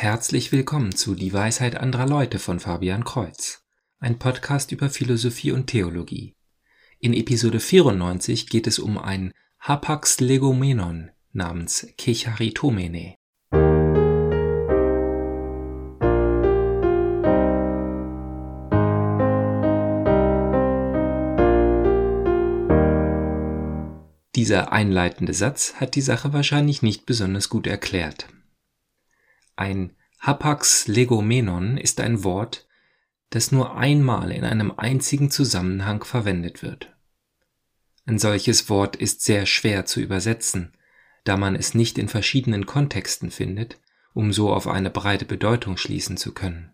Herzlich willkommen zu Die Weisheit anderer Leute von Fabian Kreuz, ein Podcast über Philosophie und Theologie. In Episode 94 geht es um ein Hapax Legomenon namens Kecharitomene. Dieser einleitende Satz hat die Sache wahrscheinlich nicht besonders gut erklärt. Ein Hapax legomenon ist ein Wort, das nur einmal in einem einzigen Zusammenhang verwendet wird. Ein solches Wort ist sehr schwer zu übersetzen, da man es nicht in verschiedenen Kontexten findet, um so auf eine breite Bedeutung schließen zu können.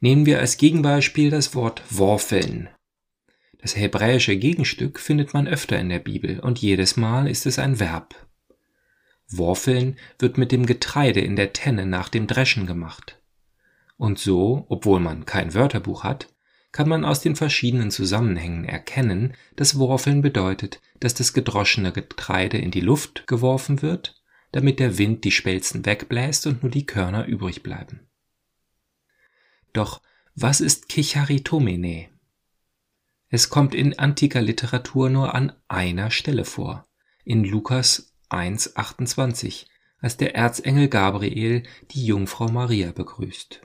Nehmen wir als Gegenbeispiel das Wort Worfeln. Das hebräische Gegenstück findet man öfter in der Bibel und jedes Mal ist es ein Verb. Worfeln wird mit dem Getreide in der Tenne nach dem Dreschen gemacht. Und so, obwohl man kein Wörterbuch hat, kann man aus den verschiedenen Zusammenhängen erkennen, dass Worfeln bedeutet, dass das gedroschene Getreide in die Luft geworfen wird, damit der Wind die Spelzen wegbläst und nur die Körner übrig bleiben. Doch was ist Kicharitomene? Es kommt in antiker Literatur nur an einer Stelle vor, in Lukas 1,28, als der Erzengel Gabriel die Jungfrau Maria begrüßt.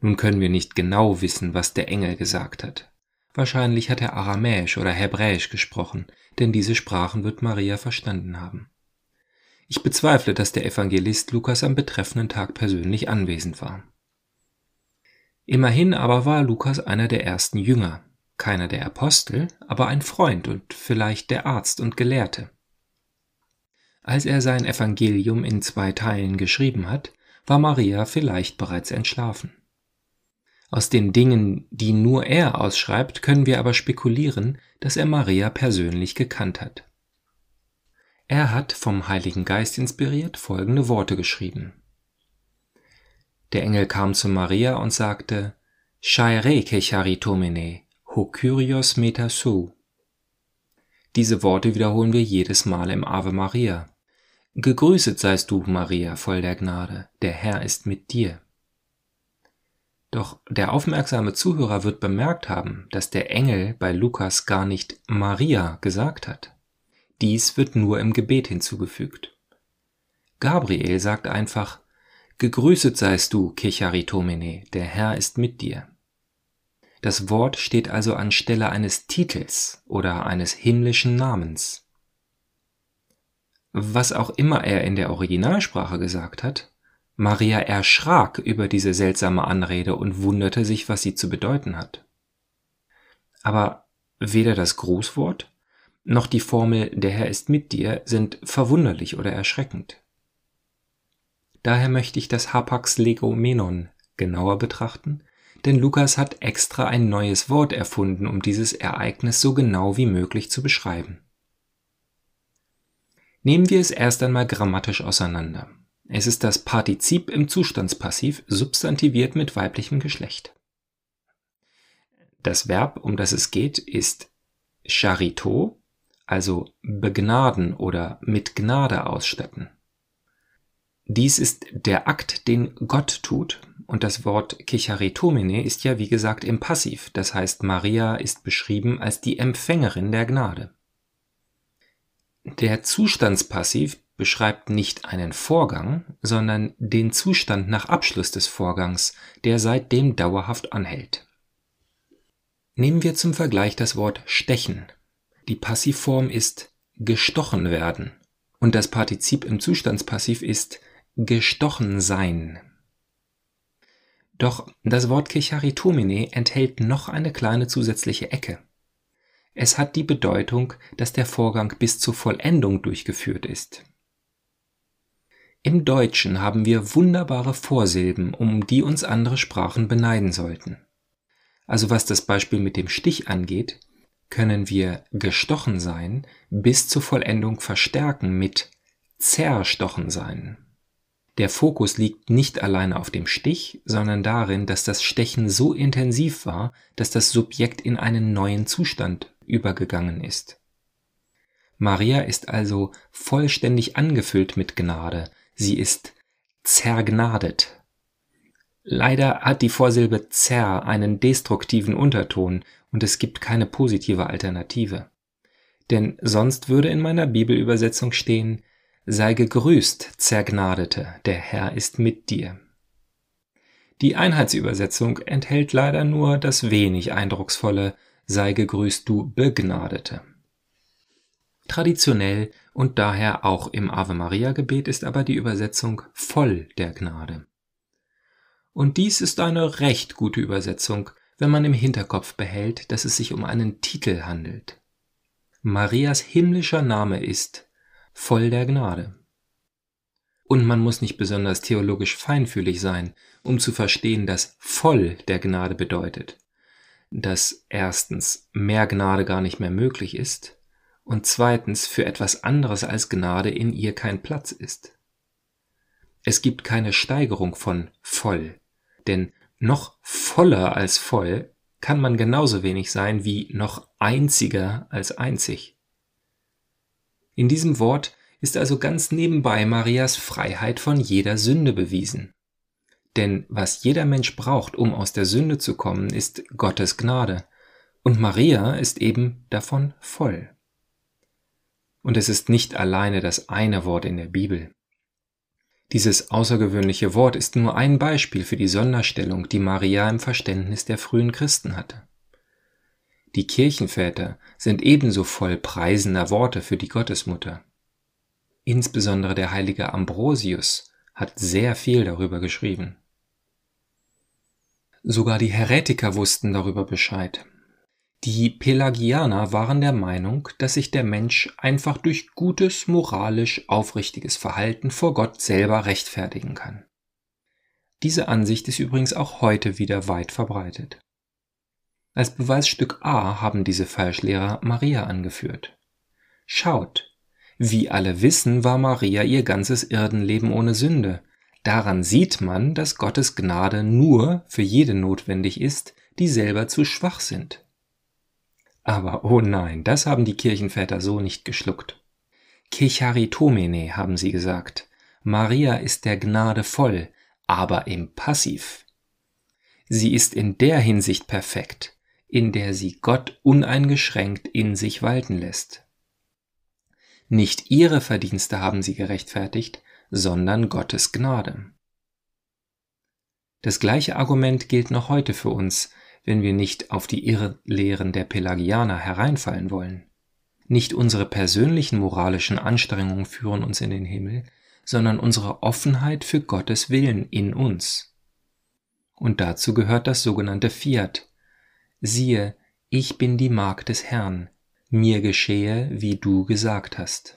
Nun können wir nicht genau wissen, was der Engel gesagt hat. Wahrscheinlich hat er Aramäisch oder Hebräisch gesprochen, denn diese Sprachen wird Maria verstanden haben. Ich bezweifle, dass der Evangelist Lukas am betreffenden Tag persönlich anwesend war. Immerhin aber war Lukas einer der ersten Jünger, keiner der Apostel, aber ein Freund und vielleicht der Arzt und Gelehrte. Als er sein Evangelium in zwei Teilen geschrieben hat, war Maria vielleicht bereits entschlafen. Aus den Dingen, die nur er ausschreibt, können wir aber spekulieren, dass er Maria persönlich gekannt hat. Er hat vom Heiligen Geist inspiriert folgende Worte geschrieben. Der Engel kam zu Maria und sagte, Shaire kecharitomene, ho kyrios metasou. Diese Worte wiederholen wir jedes Mal im Ave Maria. Gegrüßet seist du, Maria, voll der Gnade, der Herr ist mit dir. Doch der aufmerksame Zuhörer wird bemerkt haben, dass der Engel bei Lukas gar nicht Maria gesagt hat. Dies wird nur im Gebet hinzugefügt. Gabriel sagt einfach, Gegrüßet seist du, Kecharitomene, der Herr ist mit dir. Das Wort steht also anstelle eines Titels oder eines himmlischen Namens. Was auch immer er in der Originalsprache gesagt hat, Maria erschrak über diese seltsame Anrede und wunderte sich, was sie zu bedeuten hat. Aber weder das Grußwort noch die Formel Der Herr ist mit dir sind verwunderlich oder erschreckend. Daher möchte ich das Hapax Legomenon genauer betrachten, denn Lukas hat extra ein neues Wort erfunden, um dieses Ereignis so genau wie möglich zu beschreiben. Nehmen wir es erst einmal grammatisch auseinander. Es ist das Partizip im Zustandspassiv substantiviert mit weiblichem Geschlecht. Das Verb, um das es geht, ist charito, also begnaden oder mit Gnade ausstatten. Dies ist der Akt, den Gott tut, und das Wort Kicharitomene ist ja wie gesagt im Passiv, das heißt Maria ist beschrieben als die Empfängerin der Gnade. Der Zustandspassiv beschreibt nicht einen Vorgang, sondern den Zustand nach Abschluss des Vorgangs, der seitdem dauerhaft anhält. Nehmen wir zum Vergleich das Wort stechen. Die Passivform ist gestochen werden und das Partizip im Zustandspassiv ist gestochen sein. Doch das Wort Kecharitomene enthält noch eine kleine zusätzliche Ecke. Es hat die Bedeutung, dass der Vorgang bis zur Vollendung durchgeführt ist. Im Deutschen haben wir wunderbare Vorsilben, um die uns andere Sprachen beneiden sollten. Also was das Beispiel mit dem Stich angeht, können wir gestochen sein bis zur Vollendung verstärken mit zerstochen sein. Der Fokus liegt nicht alleine auf dem Stich, sondern darin, dass das Stechen so intensiv war, dass das Subjekt in einen neuen Zustand übergegangen ist. Maria ist also vollständig angefüllt mit Gnade, sie ist zergnadet. Leider hat die Vorsilbe zer einen destruktiven Unterton und es gibt keine positive Alternative. Denn sonst würde in meiner Bibelübersetzung stehen, sei gegrüßt, Zergnadete, der Herr ist mit dir. Die Einheitsübersetzung enthält leider nur das wenig eindrucksvolle sei gegrüßt du Begnadete. Traditionell und daher auch im Ave Maria Gebet ist aber die Übersetzung voll der Gnade. Und dies ist eine recht gute Übersetzung, wenn man im Hinterkopf behält, dass es sich um einen Titel handelt. Marias himmlischer Name ist voll der Gnade. Und man muss nicht besonders theologisch feinfühlig sein, um zu verstehen, dass voll der Gnade bedeutet, dass erstens mehr Gnade gar nicht mehr möglich ist und zweitens für etwas anderes als Gnade in ihr kein Platz ist. Es gibt keine Steigerung von voll, denn noch voller als voll kann man genauso wenig sein wie noch einziger als einzig. In diesem Wort ist also ganz nebenbei Marias Freiheit von jeder Sünde bewiesen. Denn was jeder Mensch braucht, um aus der Sünde zu kommen, ist Gottes Gnade. Und Maria ist eben davon voll. Und es ist nicht alleine das eine Wort in der Bibel. Dieses außergewöhnliche Wort ist nur ein Beispiel für die Sonderstellung, die Maria im Verständnis der frühen Christen hatte. Die Kirchenväter sind ebenso voll preisender Worte für die Gottesmutter. Insbesondere der heilige Ambrosius hat sehr viel darüber geschrieben. Sogar die Heretiker wussten darüber Bescheid. Die Pelagianer waren der Meinung, dass sich der Mensch einfach durch gutes, moralisch aufrichtiges Verhalten vor Gott selber rechtfertigen kann. Diese Ansicht ist übrigens auch heute wieder weit verbreitet. Als Beweisstück A haben diese Falschlehrer Maria angeführt. Schaut, wie alle wissen, war Maria ihr ganzes Irdenleben ohne Sünde. Daran sieht man, dass Gottes Gnade nur für jede notwendig ist, die selber zu schwach sind. Aber oh nein, das haben die Kirchenväter so nicht geschluckt. Kecharitomene haben sie gesagt. Maria ist der Gnade voll, aber im Passiv. Sie ist in der Hinsicht perfekt, in der sie Gott uneingeschränkt in sich walten lässt. Nicht ihre Verdienste haben sie gerechtfertigt, sondern Gottes Gnade. Das gleiche Argument gilt noch heute für uns, wenn wir nicht auf die Irrlehren der Pelagianer hereinfallen wollen. Nicht unsere persönlichen moralischen Anstrengungen führen uns in den Himmel, sondern unsere Offenheit für Gottes Willen in uns. Und dazu gehört das sogenannte Fiat. Siehe, ich bin die Magd des Herrn, mir geschehe, wie du gesagt hast.